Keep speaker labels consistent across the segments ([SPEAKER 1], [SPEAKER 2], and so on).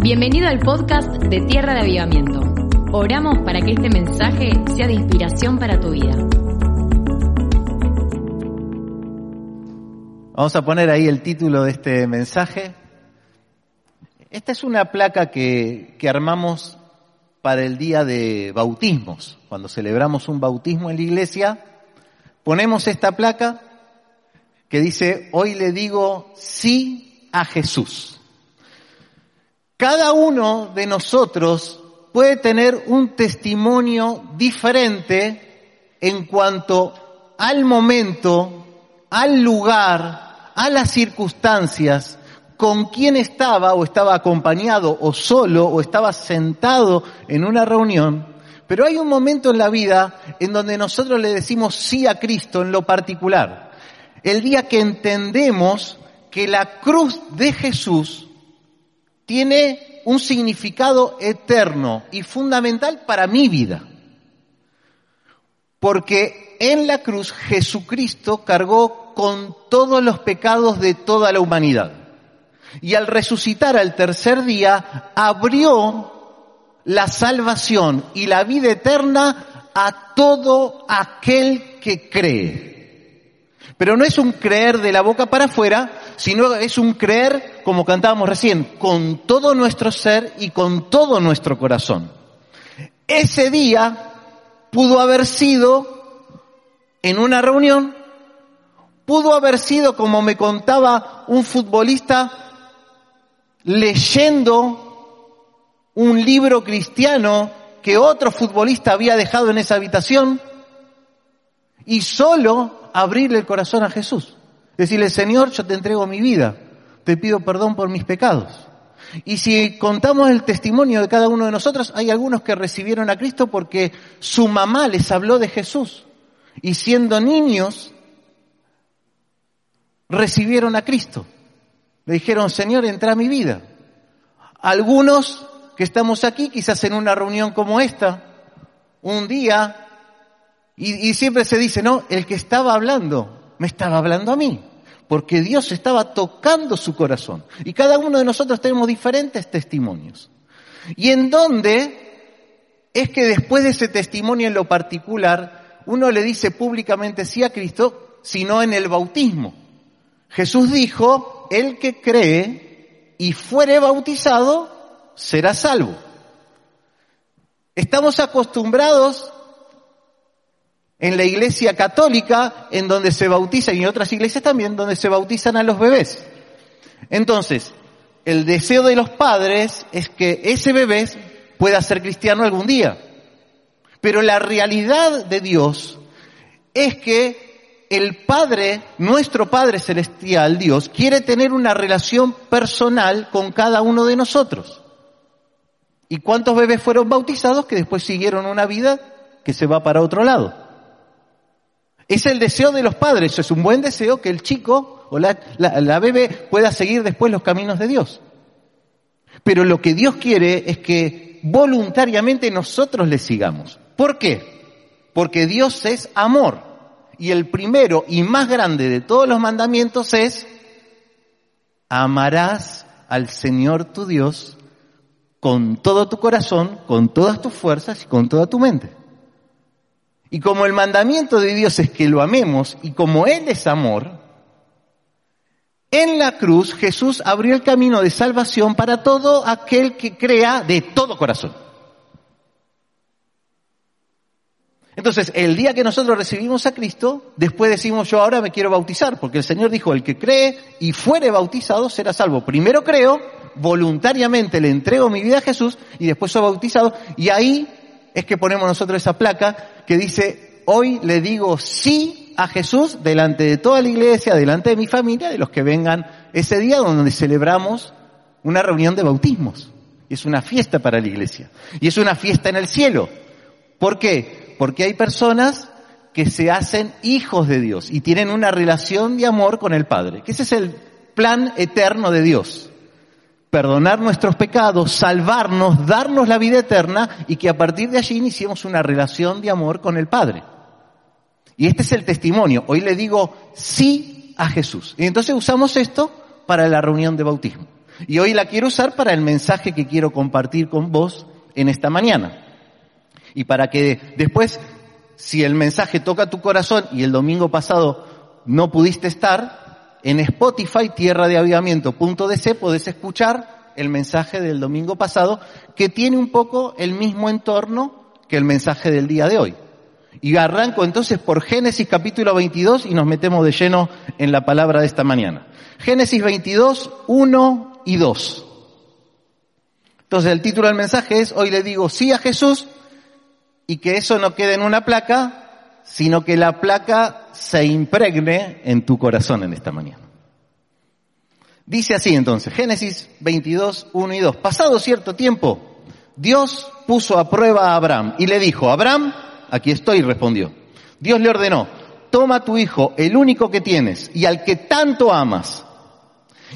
[SPEAKER 1] Bienvenido al podcast de Tierra de Avivamiento. Oramos para que este mensaje sea de inspiración para tu vida.
[SPEAKER 2] Vamos a poner ahí el título de este mensaje. Esta es una placa que, que armamos para el día de bautismos. Cuando celebramos un bautismo en la iglesia, ponemos esta placa que dice, hoy le digo sí a Jesús. Cada uno de nosotros puede tener un testimonio diferente en cuanto al momento, al lugar, a las circunstancias, con quién estaba o estaba acompañado o solo o estaba sentado en una reunión, pero hay un momento en la vida en donde nosotros le decimos sí a Cristo en lo particular. El día que entendemos que la cruz de Jesús tiene un significado eterno y fundamental para mi vida. Porque en la cruz Jesucristo cargó con todos los pecados de toda la humanidad. Y al resucitar al tercer día, abrió la salvación y la vida eterna a todo aquel que cree. Pero no es un creer de la boca para afuera, sino es un creer, como cantábamos recién, con todo nuestro ser y con todo nuestro corazón. Ese día pudo haber sido en una reunión Pudo haber sido, como me contaba un futbolista, leyendo un libro cristiano que otro futbolista había dejado en esa habitación y solo abrirle el corazón a Jesús. Decirle, Señor, yo te entrego mi vida, te pido perdón por mis pecados. Y si contamos el testimonio de cada uno de nosotros, hay algunos que recibieron a Cristo porque su mamá les habló de Jesús. Y siendo niños, recibieron a Cristo. Le dijeron, Señor, entra a mi vida. Algunos que estamos aquí, quizás en una reunión como esta, un día, y, y, siempre se dice, no, el que estaba hablando, me estaba hablando a mí, porque Dios estaba tocando su corazón. Y cada uno de nosotros tenemos diferentes testimonios. Y en dónde es que después de ese testimonio en lo particular, uno le dice públicamente sí a Cristo, sino en el bautismo. Jesús dijo, el que cree y fuere bautizado será salvo. Estamos acostumbrados en la iglesia católica, en donde se bautiza, y en otras iglesias también, donde se bautizan a los bebés. Entonces, el deseo de los padres es que ese bebé pueda ser cristiano algún día. Pero la realidad de Dios es que el Padre, nuestro Padre Celestial, Dios, quiere tener una relación personal con cada uno de nosotros. ¿Y cuántos bebés fueron bautizados que después siguieron una vida que se va para otro lado? Es el deseo de los padres, es un buen deseo que el chico o la, la bebé pueda seguir después los caminos de Dios. Pero lo que Dios quiere es que voluntariamente nosotros le sigamos. ¿Por qué? Porque Dios es amor. Y el primero y más grande de todos los mandamientos es, amarás al Señor tu Dios con todo tu corazón, con todas tus fuerzas y con toda tu mente. Y como el mandamiento de Dios es que lo amemos y como Él es amor, en la cruz Jesús abrió el camino de salvación para todo aquel que crea de todo corazón. Entonces, el día que nosotros recibimos a Cristo, después decimos yo ahora me quiero bautizar, porque el Señor dijo, el que cree y fuere bautizado será salvo. Primero creo, voluntariamente le entrego mi vida a Jesús y después soy bautizado y ahí es que ponemos nosotros esa placa que dice, hoy le digo sí a Jesús delante de toda la iglesia, delante de mi familia, de los que vengan ese día donde celebramos una reunión de bautismos. Es una fiesta para la iglesia. Y es una fiesta en el cielo. ¿Por qué? Porque hay personas que se hacen hijos de Dios y tienen una relación de amor con el Padre. Que ese es el plan eterno de Dios. Perdonar nuestros pecados, salvarnos, darnos la vida eterna y que a partir de allí iniciemos una relación de amor con el Padre. Y este es el testimonio. Hoy le digo sí a Jesús. Y entonces usamos esto para la reunión de bautismo. Y hoy la quiero usar para el mensaje que quiero compartir con vos en esta mañana. Y para que después, si el mensaje toca tu corazón y el domingo pasado no pudiste estar, en Spotify, tierra de avivamiento.dc, podés escuchar el mensaje del domingo pasado que tiene un poco el mismo entorno que el mensaje del día de hoy. Y arranco entonces por Génesis capítulo 22 y nos metemos de lleno en la palabra de esta mañana. Génesis 22, 1 y 2. Entonces el título del mensaje es, hoy le digo sí a Jesús y que eso no quede en una placa, sino que la placa se impregne en tu corazón en esta mañana. Dice así entonces, Génesis 22, 1 y 2. Pasado cierto tiempo, Dios puso a prueba a Abraham y le dijo, Abraham, aquí estoy, respondió. Dios le ordenó, toma tu hijo, el único que tienes y al que tanto amas,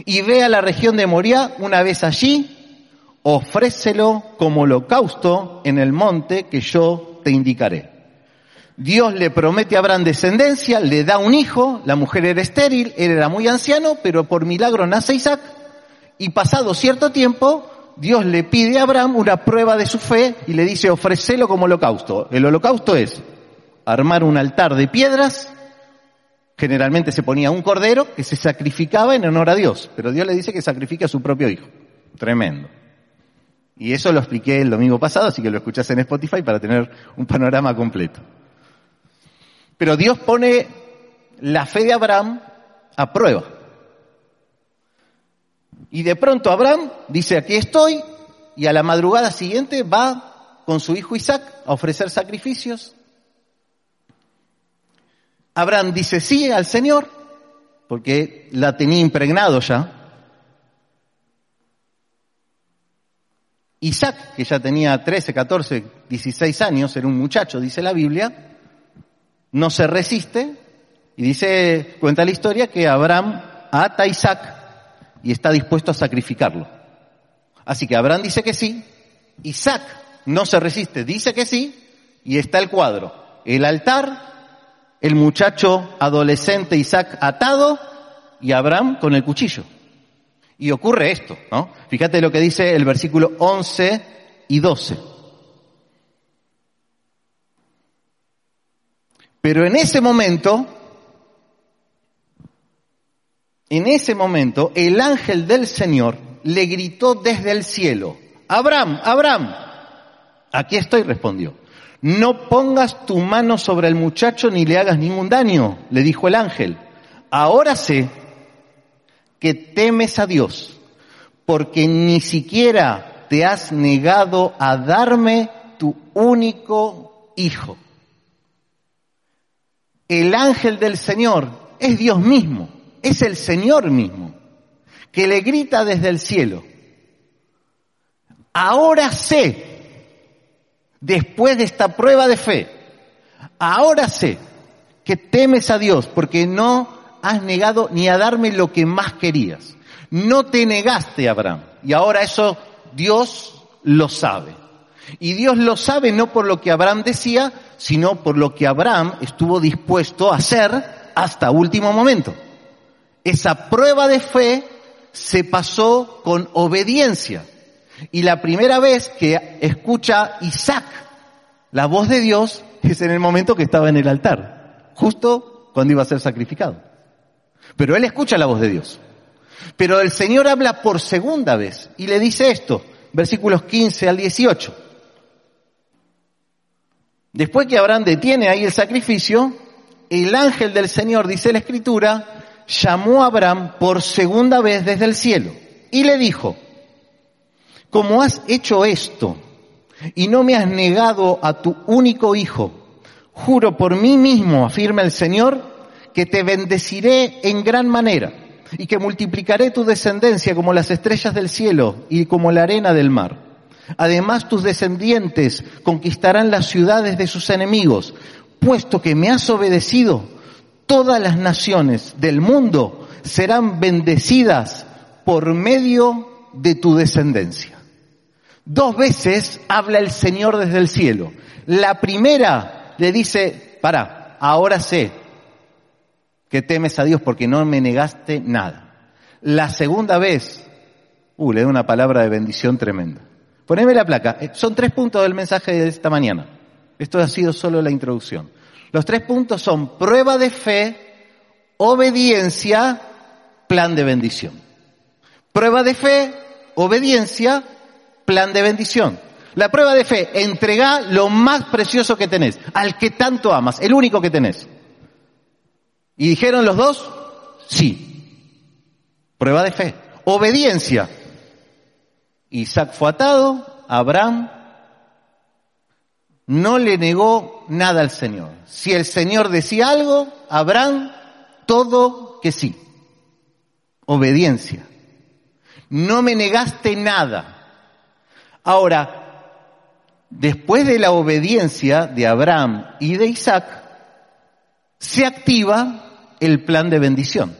[SPEAKER 2] y ve a la región de Moria una vez allí, ofrécelo como holocausto en el monte que yo te indicaré. Dios le promete a Abraham descendencia, le da un hijo, la mujer era estéril, él era muy anciano, pero por milagro nace Isaac, y pasado cierto tiempo, Dios le pide a Abraham una prueba de su fe y le dice ofrecelo como holocausto. El holocausto es armar un altar de piedras, generalmente se ponía un cordero que se sacrificaba en honor a Dios, pero Dios le dice que sacrifique a su propio hijo. Tremendo. Y eso lo expliqué el domingo pasado, así que lo escuchás en Spotify para tener un panorama completo. Pero Dios pone la fe de Abraham a prueba. Y de pronto Abraham dice, aquí estoy, y a la madrugada siguiente va con su hijo Isaac a ofrecer sacrificios. Abraham dice sí al Señor, porque la tenía impregnado ya. Isaac, que ya tenía 13, 14, 16 años, era un muchacho, dice la Biblia, no se resiste y dice, cuenta la historia que Abraham ata a Isaac y está dispuesto a sacrificarlo. Así que Abraham dice que sí, Isaac no se resiste, dice que sí, y está el cuadro. El altar, el muchacho adolescente Isaac atado y Abraham con el cuchillo. Y ocurre esto, ¿no? Fíjate lo que dice el versículo 11 y 12. Pero en ese momento, en ese momento, el ángel del Señor le gritó desde el cielo, Abraham, Abraham, aquí estoy, respondió. No pongas tu mano sobre el muchacho ni le hagas ningún daño, le dijo el ángel. Ahora sé que temes a Dios, porque ni siquiera te has negado a darme tu único hijo. El ángel del Señor es Dios mismo, es el Señor mismo, que le grita desde el cielo. Ahora sé, después de esta prueba de fe, ahora sé que temes a Dios porque no has negado ni a darme lo que más querías. No te negaste, Abraham. Y ahora eso Dios lo sabe. Y Dios lo sabe no por lo que Abraham decía, sino por lo que Abraham estuvo dispuesto a hacer hasta último momento. Esa prueba de fe se pasó con obediencia. Y la primera vez que escucha Isaac la voz de Dios es en el momento que estaba en el altar, justo cuando iba a ser sacrificado. Pero él escucha la voz de Dios. Pero el Señor habla por segunda vez y le dice esto, versículos 15 al 18. Después que Abraham detiene ahí el sacrificio, el ángel del Señor, dice la escritura, llamó a Abraham por segunda vez desde el cielo y le dijo, como has hecho esto y no me has negado a tu único hijo, juro por mí mismo, afirma el Señor, que te bendeciré en gran manera. y que multiplicaré tu descendencia como las estrellas del cielo y como la arena del mar. Además tus descendientes conquistarán las ciudades de sus enemigos, puesto que me has obedecido, todas las naciones del mundo serán bendecidas por medio de tu descendencia. Dos veces habla el Señor desde el cielo. La primera le dice, para, ahora sé que temes a Dios porque no me negaste nada. La segunda vez, uh, le da una palabra de bendición tremenda. Poneme la placa. Eh, son tres puntos del mensaje de esta mañana. Esto ha sido solo la introducción. Los tres puntos son prueba de fe, obediencia, plan de bendición. Prueba de fe, obediencia, plan de bendición. La prueba de fe, entrega lo más precioso que tenés, al que tanto amas, el único que tenés. ¿Y dijeron los dos? Sí. Prueba de fe. Obediencia. Isaac fue atado, Abraham no le negó nada al Señor. Si el Señor decía algo, Abraham, todo que sí. Obediencia. No me negaste nada. Ahora, después de la obediencia de Abraham y de Isaac, se activa el plan de bendición.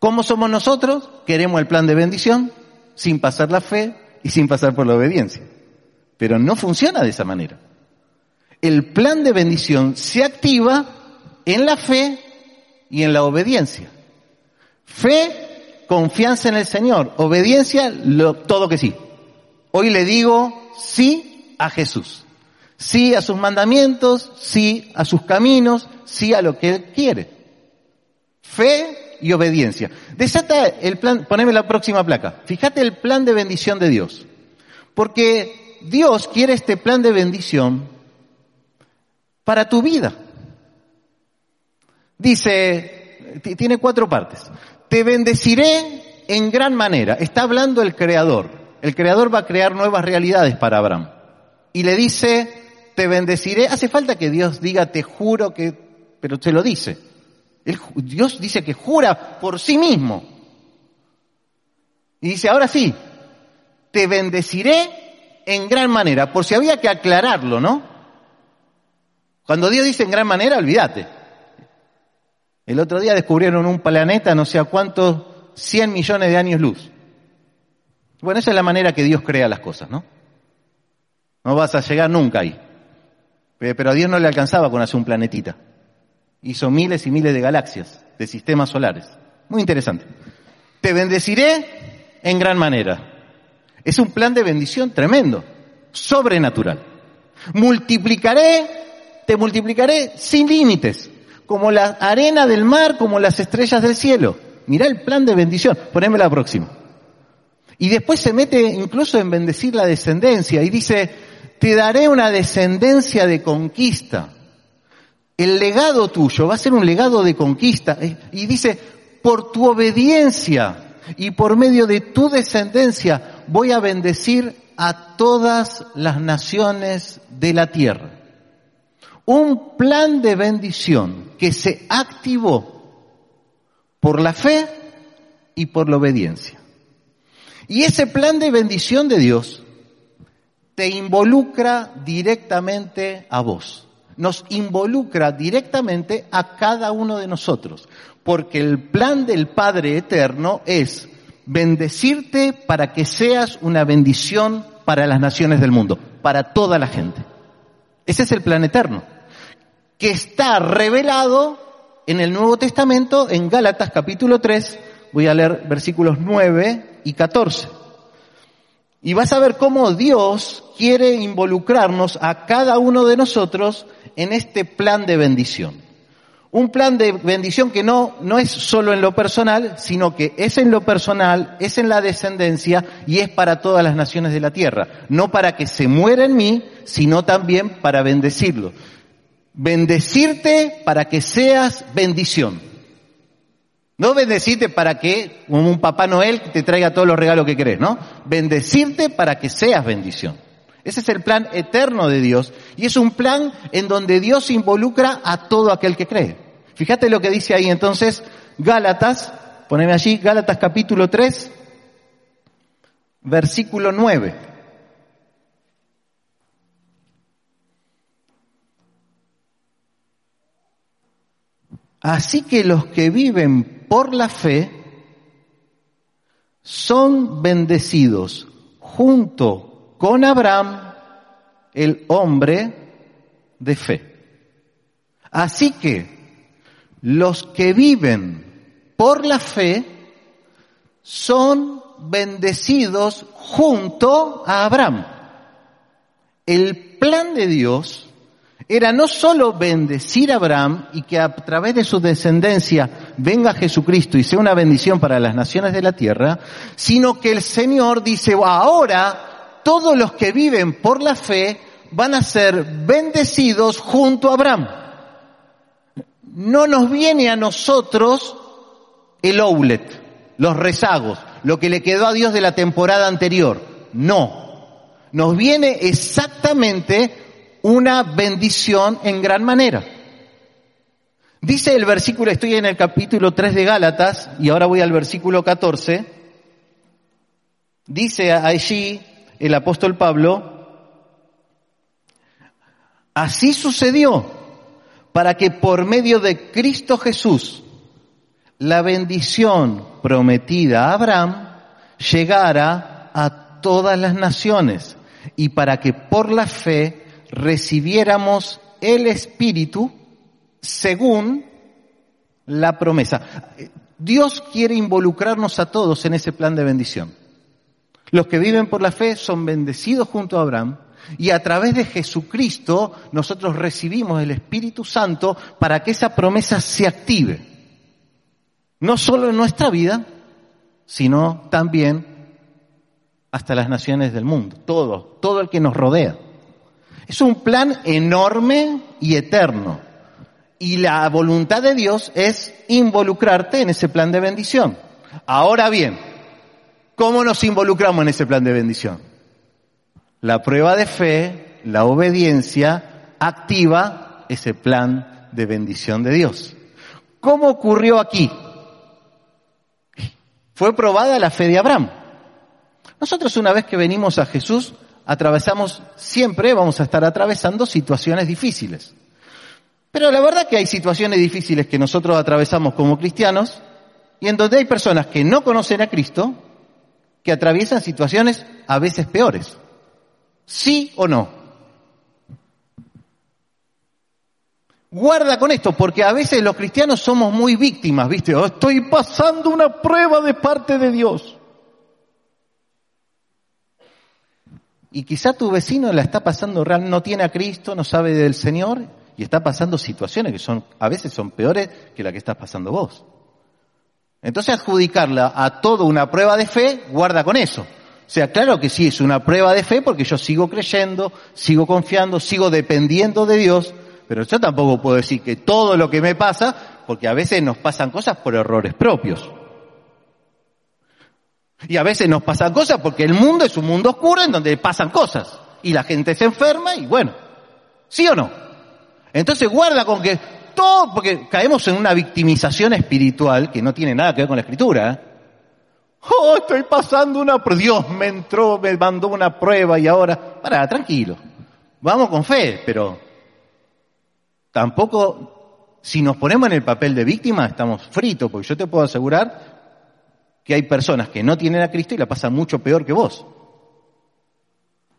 [SPEAKER 2] ¿Cómo somos nosotros? Queremos el plan de bendición sin pasar la fe y sin pasar por la obediencia. Pero no funciona de esa manera. El plan de bendición se activa en la fe y en la obediencia. Fe, confianza en el Señor. Obediencia, todo que sí. Hoy le digo sí a Jesús. Sí a sus mandamientos, sí a sus caminos, sí a lo que Él quiere. Fe y obediencia. Desata el plan, poneme la próxima placa. Fíjate el plan de bendición de Dios. Porque Dios quiere este plan de bendición para tu vida. Dice, tiene cuatro partes. Te bendeciré en gran manera. Está hablando el Creador. El Creador va a crear nuevas realidades para Abraham. Y le dice, te bendeciré. Hace falta que Dios diga, te juro que, pero te lo dice. Dios dice que jura por sí mismo. Y dice, ahora sí, te bendeciré en gran manera, por si había que aclararlo, ¿no? Cuando Dios dice en gran manera, olvídate. El otro día descubrieron un planeta, no sé a cuántos, 100 millones de años luz. Bueno, esa es la manera que Dios crea las cosas, ¿no? No vas a llegar nunca ahí. Pero a Dios no le alcanzaba con hacer un planetita. Hizo miles y miles de galaxias, de sistemas solares. Muy interesante. Te bendeciré en gran manera. Es un plan de bendición tremendo, sobrenatural. Multiplicaré, te multiplicaré sin límites, como la arena del mar, como las estrellas del cielo. Mirá el plan de bendición. Poneme la próxima. Y después se mete incluso en bendecir la descendencia y dice, te daré una descendencia de conquista. El legado tuyo va a ser un legado de conquista. Y dice, por tu obediencia y por medio de tu descendencia voy a bendecir a todas las naciones de la tierra. Un plan de bendición que se activó por la fe y por la obediencia. Y ese plan de bendición de Dios te involucra directamente a vos. Nos involucra directamente a cada uno de nosotros porque el plan del Padre Eterno es bendecirte para que seas una bendición para las naciones del mundo, para toda la gente. Ese es el plan eterno, que está revelado en el Nuevo Testamento, en Gálatas capítulo 3, voy a leer versículos 9 y 14. Y vas a ver cómo Dios quiere involucrarnos a cada uno de nosotros en este plan de bendición. Un plan de bendición que no, no es solo en lo personal, sino que es en lo personal, es en la descendencia y es para todas las naciones de la tierra. No para que se muera en mí, sino también para bendecirlo. Bendecirte para que seas bendición. No bendecirte para que, como un Papá Noel, te traiga todos los regalos que querés, ¿no? Bendecirte para que seas bendición. Ese es el plan eterno de Dios y es un plan en donde Dios involucra a todo aquel que cree. Fíjate lo que dice ahí entonces Gálatas, poneme allí, Gálatas capítulo 3, versículo 9. Así que los que viven por la fe son bendecidos junto con Abraham, el hombre de fe. Así que los que viven por la fe son bendecidos junto a Abraham. El plan de Dios era no solo bendecir a Abraham y que a través de su descendencia venga Jesucristo y sea una bendición para las naciones de la tierra, sino que el Señor dice, ahora todos los que viven por la fe van a ser bendecidos junto a Abraham. No nos viene a nosotros el oulet, los rezagos, lo que le quedó a Dios de la temporada anterior. No. Nos viene exactamente una bendición en gran manera. Dice el versículo, estoy en el capítulo 3 de Gálatas y ahora voy al versículo 14. Dice allí el apóstol Pablo, así sucedió para que por medio de Cristo Jesús la bendición prometida a Abraham llegara a todas las naciones y para que por la fe recibiéramos el Espíritu según la promesa. Dios quiere involucrarnos a todos en ese plan de bendición. Los que viven por la fe son bendecidos junto a Abraham y a través de Jesucristo nosotros recibimos el Espíritu Santo para que esa promesa se active. No solo en nuestra vida, sino también hasta las naciones del mundo, todo, todo el que nos rodea. Es un plan enorme y eterno. Y la voluntad de Dios es involucrarte en ese plan de bendición. Ahora bien, ¿cómo nos involucramos en ese plan de bendición? La prueba de fe, la obediencia, activa ese plan de bendición de Dios. ¿Cómo ocurrió aquí? Fue probada la fe de Abraham. Nosotros una vez que venimos a Jesús, atravesamos, siempre vamos a estar atravesando situaciones difíciles. Pero la verdad que hay situaciones difíciles que nosotros atravesamos como cristianos y en donde hay personas que no conocen a Cristo que atraviesan situaciones a veces peores. ¿Sí o no? Guarda con esto, porque a veces los cristianos somos muy víctimas, ¿viste? Oh, estoy pasando una prueba de parte de Dios. Y quizá tu vecino la está pasando real, no tiene a Cristo, no sabe del Señor y está pasando situaciones que son, a veces son peores que la que estás pasando vos. Entonces adjudicarla a todo una prueba de fe, guarda con eso. O sea, claro que sí es una prueba de fe porque yo sigo creyendo, sigo confiando, sigo dependiendo de Dios, pero yo tampoco puedo decir que todo lo que me pasa, porque a veces nos pasan cosas por errores propios. Y a veces nos pasan cosas porque el mundo es un mundo oscuro en donde pasan cosas. Y la gente se enferma y bueno, ¿sí o no? Entonces guarda con que todo, porque caemos en una victimización espiritual que no tiene nada que ver con la escritura. ¿eh? Oh, estoy pasando una. Dios me entró, me mandó una prueba y ahora, para, tranquilo. Vamos con fe, pero tampoco, si nos ponemos en el papel de víctima, estamos fritos, porque yo te puedo asegurar que hay personas que no tienen a Cristo y la pasan mucho peor que vos.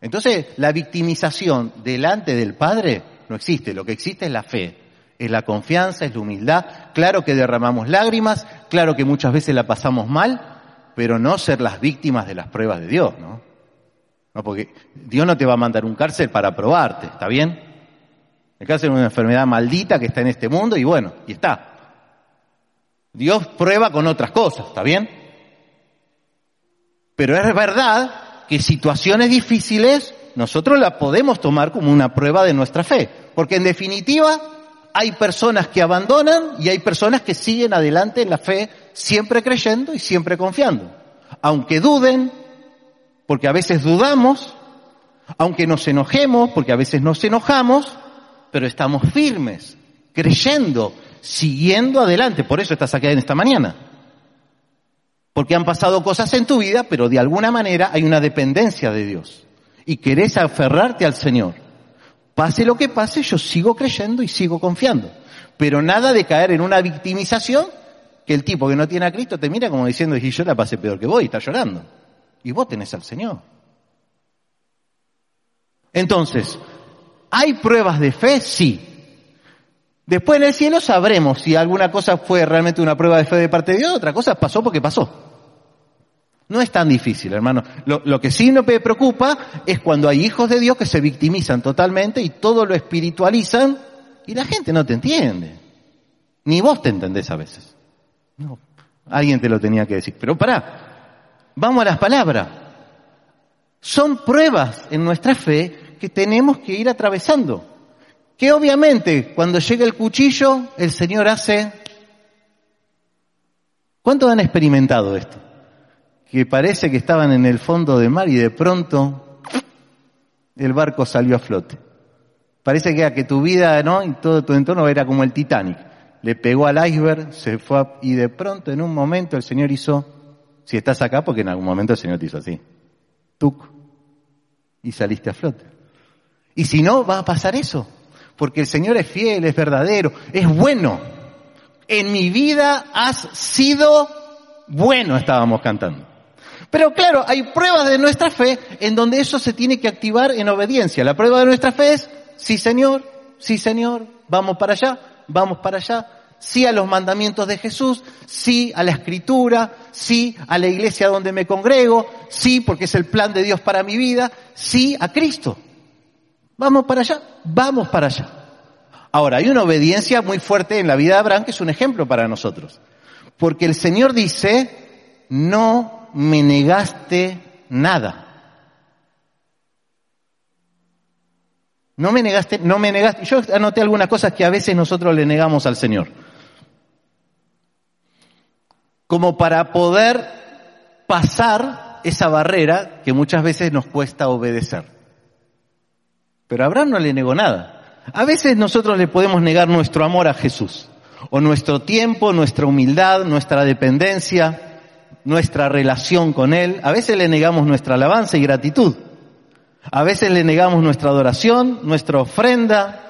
[SPEAKER 2] Entonces, la victimización delante del Padre no existe, lo que existe es la fe, es la confianza, es la humildad. Claro que derramamos lágrimas, claro que muchas veces la pasamos mal, pero no ser las víctimas de las pruebas de Dios, ¿no? No, porque Dios no te va a mandar un cárcel para probarte, ¿está bien? El cárcel es una enfermedad maldita que está en este mundo y bueno, y está. Dios prueba con otras cosas, ¿está bien? Pero es verdad que situaciones difíciles nosotros las podemos tomar como una prueba de nuestra fe. Porque en definitiva hay personas que abandonan y hay personas que siguen adelante en la fe siempre creyendo y siempre confiando. Aunque duden, porque a veces dudamos, aunque nos enojemos, porque a veces nos enojamos, pero estamos firmes, creyendo siguiendo adelante. Por eso estás aquí en esta mañana. Porque han pasado cosas en tu vida, pero de alguna manera hay una dependencia de Dios. Y querés aferrarte al Señor. Pase lo que pase, yo sigo creyendo y sigo confiando. Pero nada de caer en una victimización que el tipo que no tiene a Cristo te mira como diciendo, y yo la pasé peor que vos y está llorando. Y vos tenés al Señor. Entonces, ¿hay pruebas de fe? Sí. Después en el cielo sabremos si alguna cosa fue realmente una prueba de fe de parte de Dios, otra cosa pasó porque pasó. No es tan difícil, hermano. Lo, que sí me preocupa es cuando hay hijos de Dios que se victimizan totalmente y todo lo espiritualizan y la gente no te entiende. Ni vos te entendés a veces. No, alguien te lo tenía que decir. Pero pará, vamos a las palabras. Son pruebas en nuestra fe que tenemos que ir atravesando. Que obviamente cuando llega el cuchillo, el Señor hace... ¿Cuántos han experimentado esto? Que parece que estaban en el fondo del mar y de pronto el barco salió a flote. Parece que, que tu vida, ¿no? Y todo tu entorno era como el Titanic. Le pegó al iceberg, se fue a, y de pronto en un momento el Señor hizo, si estás acá, porque en algún momento el Señor te hizo así. Tuc. Y saliste a flote. Y si no, va a pasar eso. Porque el Señor es fiel, es verdadero, es bueno. En mi vida has sido bueno, estábamos cantando. Pero claro, hay pruebas de nuestra fe en donde eso se tiene que activar en obediencia. La prueba de nuestra fe es, sí Señor, sí Señor, vamos para allá, vamos para allá, sí a los mandamientos de Jesús, sí a la escritura, sí a la iglesia donde me congrego, sí porque es el plan de Dios para mi vida, sí a Cristo. Vamos para allá, vamos para allá. Ahora, hay una obediencia muy fuerte en la vida de Abraham que es un ejemplo para nosotros. Porque el Señor dice, no me negaste nada. No me negaste, no me negaste. Yo anoté algunas cosas que a veces nosotros le negamos al Señor. Como para poder pasar esa barrera que muchas veces nos cuesta obedecer. Pero Abraham no le negó nada. A veces nosotros le podemos negar nuestro amor a Jesús, o nuestro tiempo, nuestra humildad, nuestra dependencia, nuestra relación con Él. A veces le negamos nuestra alabanza y gratitud. A veces le negamos nuestra adoración, nuestra ofrenda.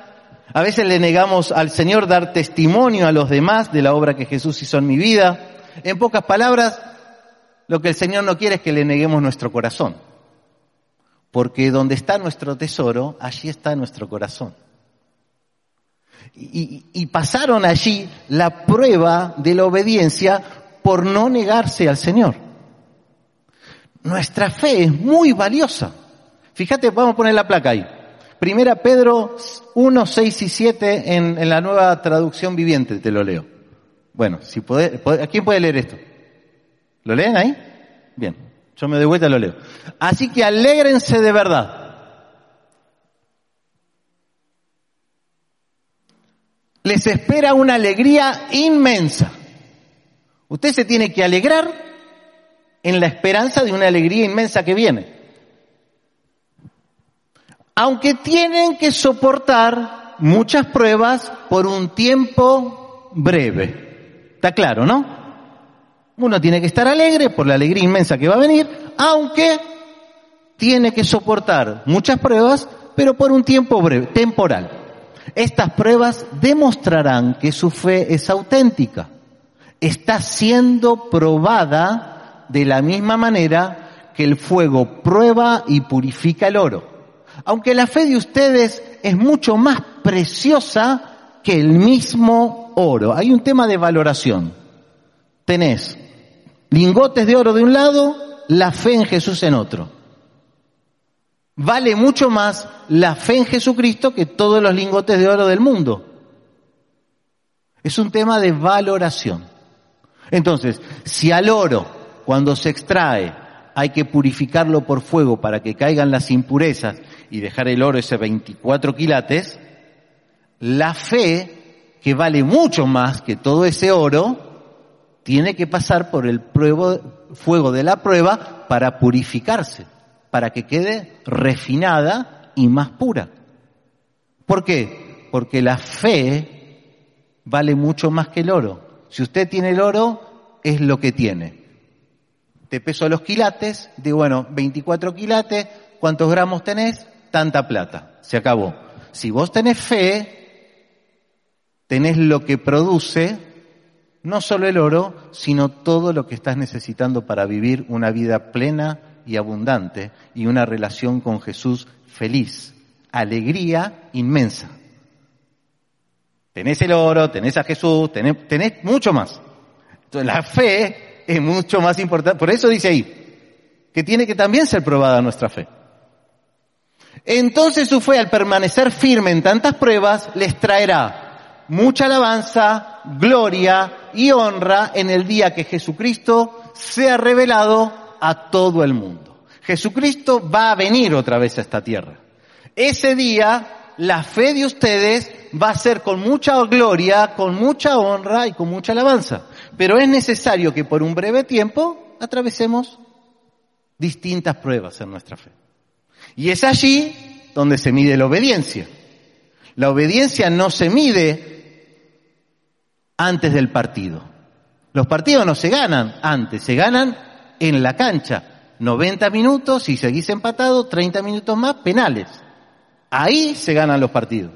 [SPEAKER 2] A veces le negamos al Señor dar testimonio a los demás de la obra que Jesús hizo en mi vida. En pocas palabras, lo que el Señor no quiere es que le neguemos nuestro corazón. Porque donde está nuestro tesoro, allí está nuestro corazón. Y, pasaron allí la prueba de la obediencia por no negarse al Señor. Nuestra fe es muy valiosa. Fíjate, vamos a poner la placa ahí. Primera Pedro 1, 6 y 7 en, en la nueva traducción viviente, te lo leo. Bueno, si puede, ¿a quién puede leer esto? ¿Lo leen ahí? Bien, yo me doy vuelta y lo leo. Así que alégrense de verdad. Les espera una alegría inmensa Usted se tiene que alegrar en la esperanza de una alegría inmensa que viene. Aunque tienen que soportar muchas pruebas por un tiempo breve. ¿Está claro, no? Uno tiene que estar alegre por la alegría inmensa que va a venir, aunque tiene que soportar muchas pruebas, pero por un tiempo breve, temporal. Estas pruebas demostrarán que su fe es auténtica está siendo probada de la misma manera que el fuego prueba y purifica el oro. Aunque la fe de ustedes es mucho más preciosa que el mismo oro. Hay un tema de valoración. Tenés lingotes de oro de un lado, la fe en Jesús en otro. Vale mucho más la fe en Jesucristo que todos los lingotes de oro del mundo. Es un tema de valoración. Entonces, si al oro, cuando se extrae, hay que purificarlo por fuego para que caigan las impurezas y dejar el oro ese 24 quilates, la fe, que vale mucho más que todo ese oro, tiene que pasar por el fuego de la prueba para purificarse, para que quede refinada y más pura. ¿Por qué? Porque la fe vale mucho más que el oro. Si usted tiene el oro, es lo que tiene. Te peso los quilates, digo, bueno, 24 quilates, ¿cuántos gramos tenés? Tanta plata. Se acabó. Si vos tenés fe, tenés lo que produce no solo el oro, sino todo lo que estás necesitando para vivir una vida plena y abundante y una relación con Jesús feliz, alegría inmensa. Tenés el oro, tenés a Jesús, tenés, tenés mucho más. La fe es mucho más importante. Por eso dice ahí, que tiene que también ser probada nuestra fe. Entonces su fe al permanecer firme en tantas pruebas les traerá mucha alabanza, gloria y honra en el día que Jesucristo sea revelado a todo el mundo. Jesucristo va a venir otra vez a esta tierra. Ese día la fe de ustedes va a ser con mucha gloria, con mucha honra y con mucha alabanza. Pero es necesario que por un breve tiempo atravesemos distintas pruebas en nuestra fe. Y es allí donde se mide la obediencia. La obediencia no se mide antes del partido. Los partidos no se ganan antes, se ganan en la cancha. 90 minutos, si seguís empatado, 30 minutos más, penales. Ahí se ganan los partidos.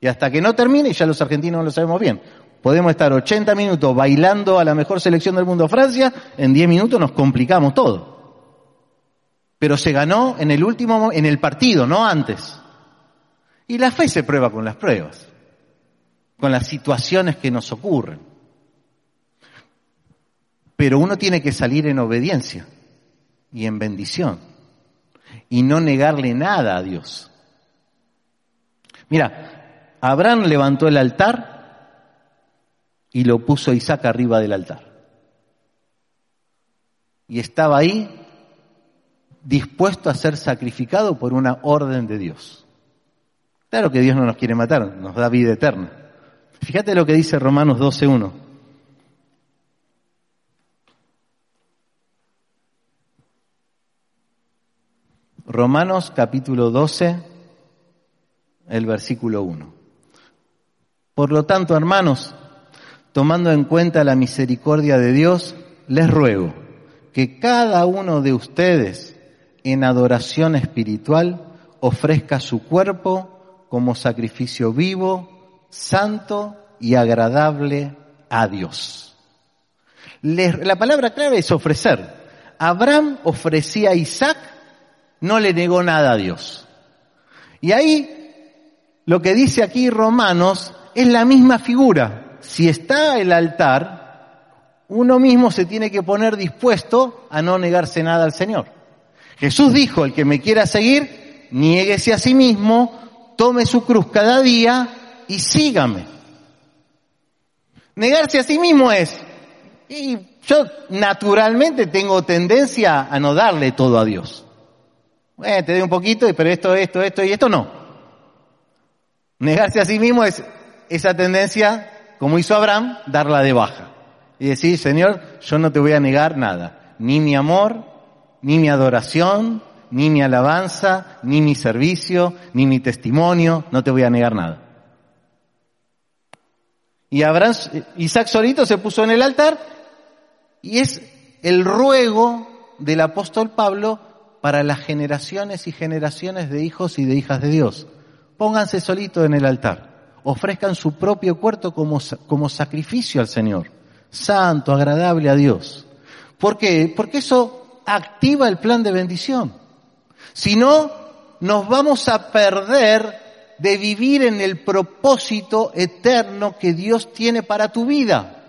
[SPEAKER 2] Y hasta que no termine, ya los argentinos no lo sabemos bien, podemos estar 80 minutos bailando a la mejor selección del mundo, Francia, en 10 minutos nos complicamos todo. Pero se ganó en el último, en el partido, no antes. Y la fe se prueba con las pruebas, con las situaciones que nos ocurren. Pero uno tiene que salir en obediencia y en bendición y no negarle nada a Dios. Mira, Abraham levantó el altar y lo puso Isaac arriba del altar. Y estaba ahí dispuesto a ser sacrificado por una orden de Dios. Claro que Dios no nos quiere matar, nos da vida eterna. Fíjate lo que dice Romanos 12.1. Romanos capítulo 12, el versículo 1. Por lo tanto, hermanos, tomando en cuenta la misericordia de Dios, les ruego que cada uno de ustedes en adoración espiritual ofrezca su cuerpo como sacrificio vivo, santo y agradable a Dios. la palabra clave es ofrecer. Abraham ofrecía a Isaac, no le negó nada a Dios. Y ahí lo que dice aquí Romanos es la misma figura. Si está el altar, uno mismo se tiene que poner dispuesto a no negarse nada al Señor. Jesús dijo, el que me quiera seguir, niéguese a sí mismo, tome su cruz cada día y sígame. Negarse a sí mismo es, y yo naturalmente tengo tendencia a no darle todo a Dios. te doy un poquito, pero esto, esto, esto y esto no. Negarse a sí mismo es esa tendencia, como hizo Abraham, darla de baja. Y decir, Señor, yo no te voy a negar nada. Ni mi amor, ni mi adoración, ni mi alabanza, ni mi servicio, ni mi testimonio, no te voy a negar nada. Y Abraham, Isaac solito se puso en el altar y es el ruego del apóstol Pablo para las generaciones y generaciones de hijos y de hijas de Dios pónganse solitos en el altar, ofrezcan su propio cuerpo como, como sacrificio al Señor, santo, agradable a Dios. ¿Por qué? Porque eso activa el plan de bendición. Si no, nos vamos a perder de vivir en el propósito eterno que Dios tiene para tu vida.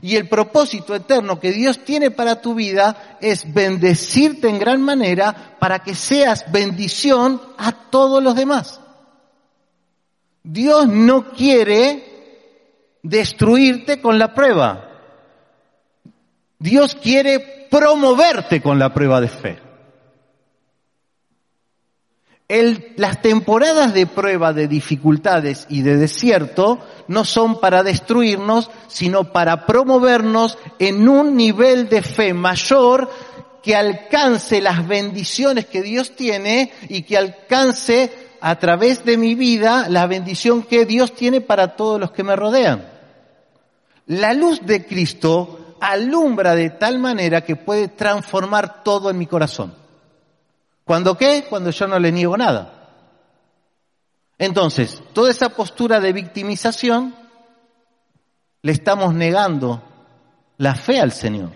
[SPEAKER 2] Y el propósito eterno que Dios tiene para tu vida es bendecirte en gran manera para que seas bendición a todos los demás. Dios no quiere destruirte con la prueba. Dios quiere promoverte con la prueba de fe. las temporadas de prueba, de dificultades y de desierto no son para destruirnos, sino para promovernos en un nivel de fe mayor que alcance las bendiciones que Dios tiene y que alcance a través de mi vida la bendición que Dios tiene para todos los que me rodean. La luz de Cristo alumbra de tal manera que puede transformar todo en mi corazón. ¿Cuándo qué? Cuando yo no le niego nada. Entonces, toda esa postura de victimización le estamos negando la fe al Señor.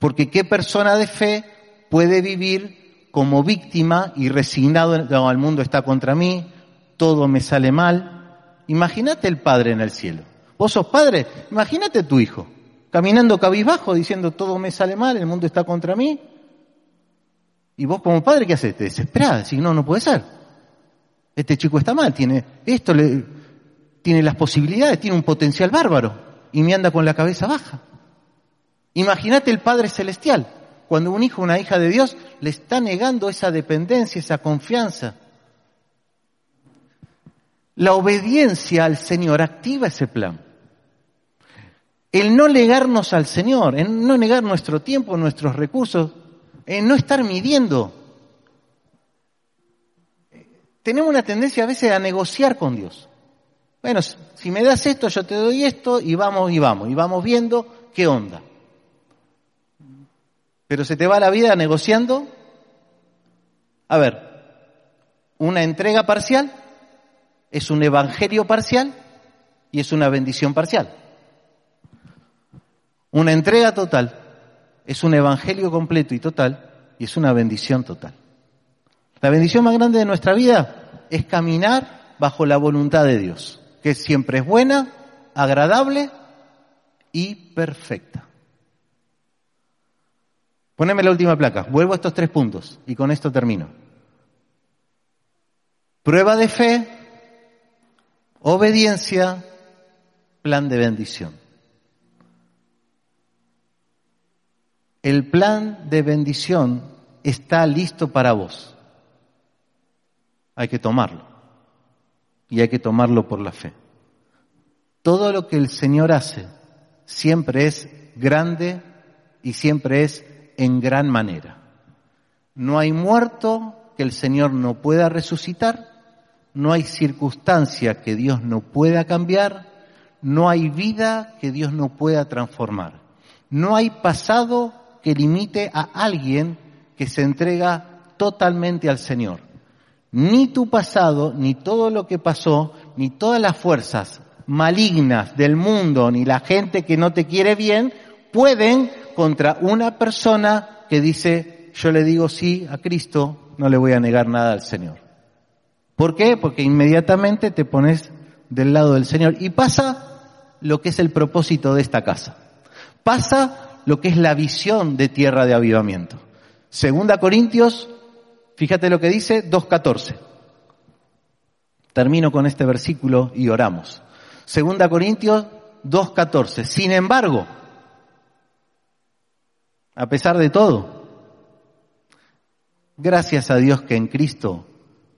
[SPEAKER 2] Porque qué persona de fe puede vivir como víctima y resignado, el mundo está contra mí, todo me sale mal. Imagínate el padre en el cielo. Vos sos padre, imagínate tu hijo, caminando cabizbajo diciendo todo me sale mal, el mundo está contra mí. Y vos como padre, ¿qué haces? Te desesperás, decís, no, no puede ser. Este chico está mal, tiene esto, le, tiene las posibilidades, tiene un potencial bárbaro y me anda con la cabeza baja. Imagínate el Padre Celestial, cuando un hijo una hija de Dios le está negando esa dependencia, esa confianza. La obediencia al Señor activa ese plan. El no negarnos al Señor, el no negar nuestro tiempo, nuestros recursos, el no estar midiendo. Tenemos una tendencia a veces a negociar con Dios. Bueno, si me das esto, yo te doy esto y vamos y vamos, y vamos viendo qué onda. Pero se te va la vida negociando. A ver, una entrega parcial es un evangelio parcial y es una bendición parcial. Una entrega total es un evangelio completo y total y es una bendición total. La bendición más grande de nuestra vida es caminar bajo la voluntad de Dios, que siempre es buena, agradable y perfecta. Poneme la última placa. Vuelvo a estos tres puntos y con esto termino. Prueba de fe, obediencia, plan de bendición. El plan de bendición está listo para vos. Hay que tomarlo. Y hay que tomarlo por la fe. Todo lo que el Señor hace siempre es grande y siempre es en gran manera. No hay muerto que el Señor no pueda resucitar, no hay circunstancia que Dios no pueda cambiar, no hay vida que Dios no pueda transformar, no hay pasado que limite a alguien que se entrega totalmente al Señor. Ni tu pasado, ni todo lo que pasó, ni todas las fuerzas malignas del mundo, ni la gente que no te quiere bien, pueden contra una persona que dice, yo le digo sí a Cristo, no le voy a negar nada al Señor. ¿Por qué? Porque inmediatamente te pones del lado del Señor y pasa lo que es el propósito de esta casa. Pasa lo que es la visión de tierra de avivamiento. Segunda Corintios, fíjate lo que dice, 2.14. Termino con este versículo y oramos. Segunda Corintios 2.14. Sin embargo, a pesar de todo. Gracias a Dios que en Cristo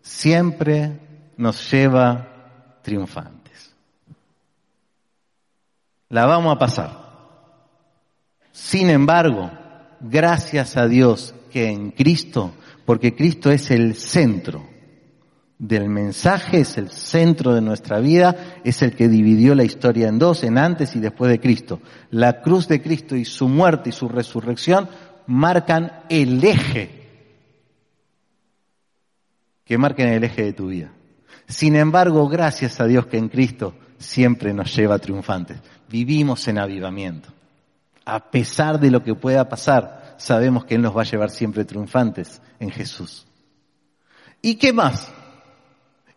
[SPEAKER 2] siempre nos lleva triunfantes. La vamos a pasar. Sin embargo, gracias a Dios que en Cristo, porque Cristo es el centro del mensaje, es el centro de nuestra vida, es el que dividió la historia en dos, en antes y después de Cristo. La cruz de Cristo y su muerte y su resurrección marcan el eje, que marquen el eje de tu vida. Sin embargo, gracias a Dios que en Cristo siempre nos lleva triunfantes. Vivimos en avivamiento. A pesar de lo que pueda pasar, sabemos que Él nos va a llevar siempre triunfantes en Jesús. ¿Y qué más?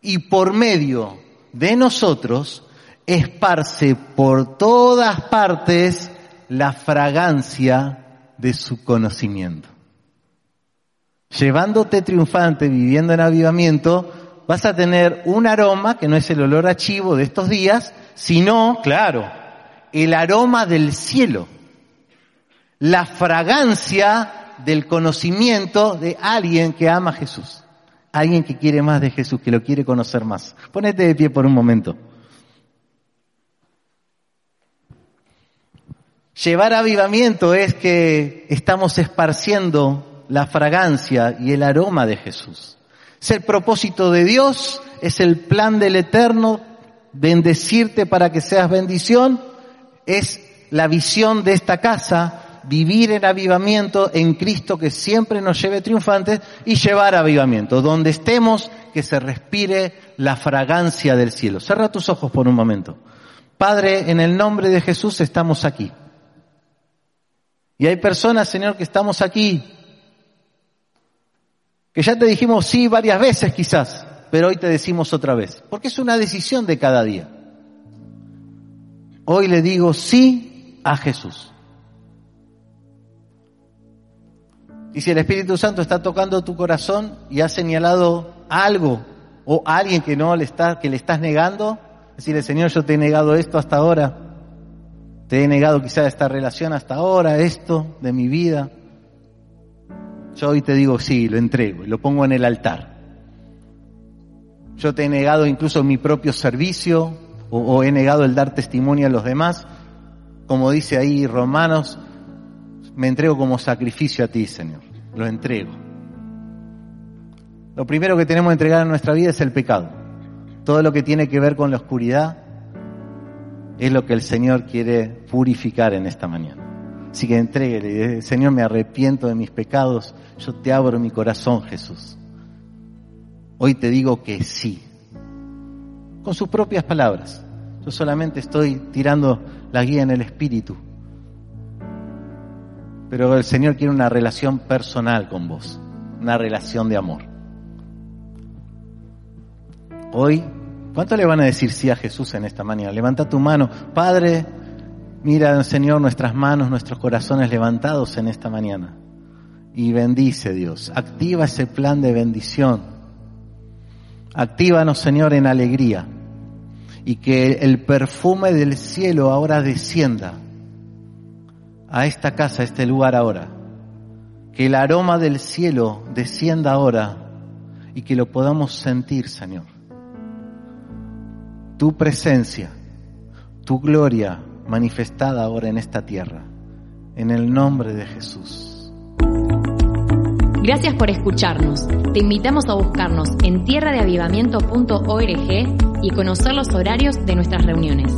[SPEAKER 2] Y por medio de nosotros esparce por todas partes la fragancia de su conocimiento. Llevándote triunfante, viviendo en avivamiento, vas a tener un aroma que no es el olor a chivo de estos días, sino, claro, el aroma del cielo, la fragancia del conocimiento de alguien que ama a Jesús alguien que quiere más de Jesús, que lo quiere conocer más. Ponete de pie por un momento. Llevar avivamiento es que estamos esparciendo la fragancia y el aroma de Jesús. Es el propósito de Dios, es el plan del Eterno, bendecirte para que seas bendición, es la visión de esta casa, vivir en avivamiento en Cristo que siempre nos lleve triunfantes y llevar avivamiento. Donde estemos, que se respire la fragancia del cielo. Cerra tus ojos por un momento. Padre, en el nombre de Jesús estamos aquí. Y hay personas, Señor, que estamos aquí, que ya te dijimos sí varias veces quizás, pero hoy te decimos otra vez, porque es una decisión de cada día. Hoy le digo sí a Jesús. Y si el Espíritu Santo está tocando tu corazón y ha señalado algo o alguien que no le está, que le estás negando, decirle, Señor, yo te he negado esto hasta ahora, te he negado quizá esta relación hasta ahora, esto de mi vida. Yo hoy te digo sí, lo entrego y lo pongo en el altar. Yo te he negado incluso mi propio servicio o, o he negado el dar testimonio a los demás. Como dice ahí Romanos, me entrego como sacrificio a ti, Señor. Lo entrego. Lo primero que tenemos que entregar en nuestra vida es el pecado. Todo lo que tiene que ver con la oscuridad es lo que el Señor quiere purificar en esta mañana. Así que entréguele, Señor, me arrepiento de mis pecados, yo te abro mi corazón, Jesús. Hoy te digo que sí, con sus propias palabras. Yo solamente estoy tirando la guía en el Espíritu. Pero el Señor quiere una relación personal con vos, una relación de amor. Hoy ¿Cuánto le van a decir sí a Jesús en esta mañana? Levanta tu mano. Padre, mira, Señor, nuestras manos, nuestros corazones levantados en esta mañana. Y bendice, Dios. Activa ese plan de bendición. Actívanos, Señor, en alegría. Y que el perfume del cielo ahora descienda a esta casa, a este lugar ahora. Que el aroma del cielo descienda ahora y que lo podamos sentir, Señor tu presencia, tu gloria manifestada ahora en esta tierra. En el nombre de Jesús.
[SPEAKER 1] Gracias por escucharnos. Te invitamos a buscarnos en tierradeavivamiento.org y conocer los horarios de nuestras reuniones.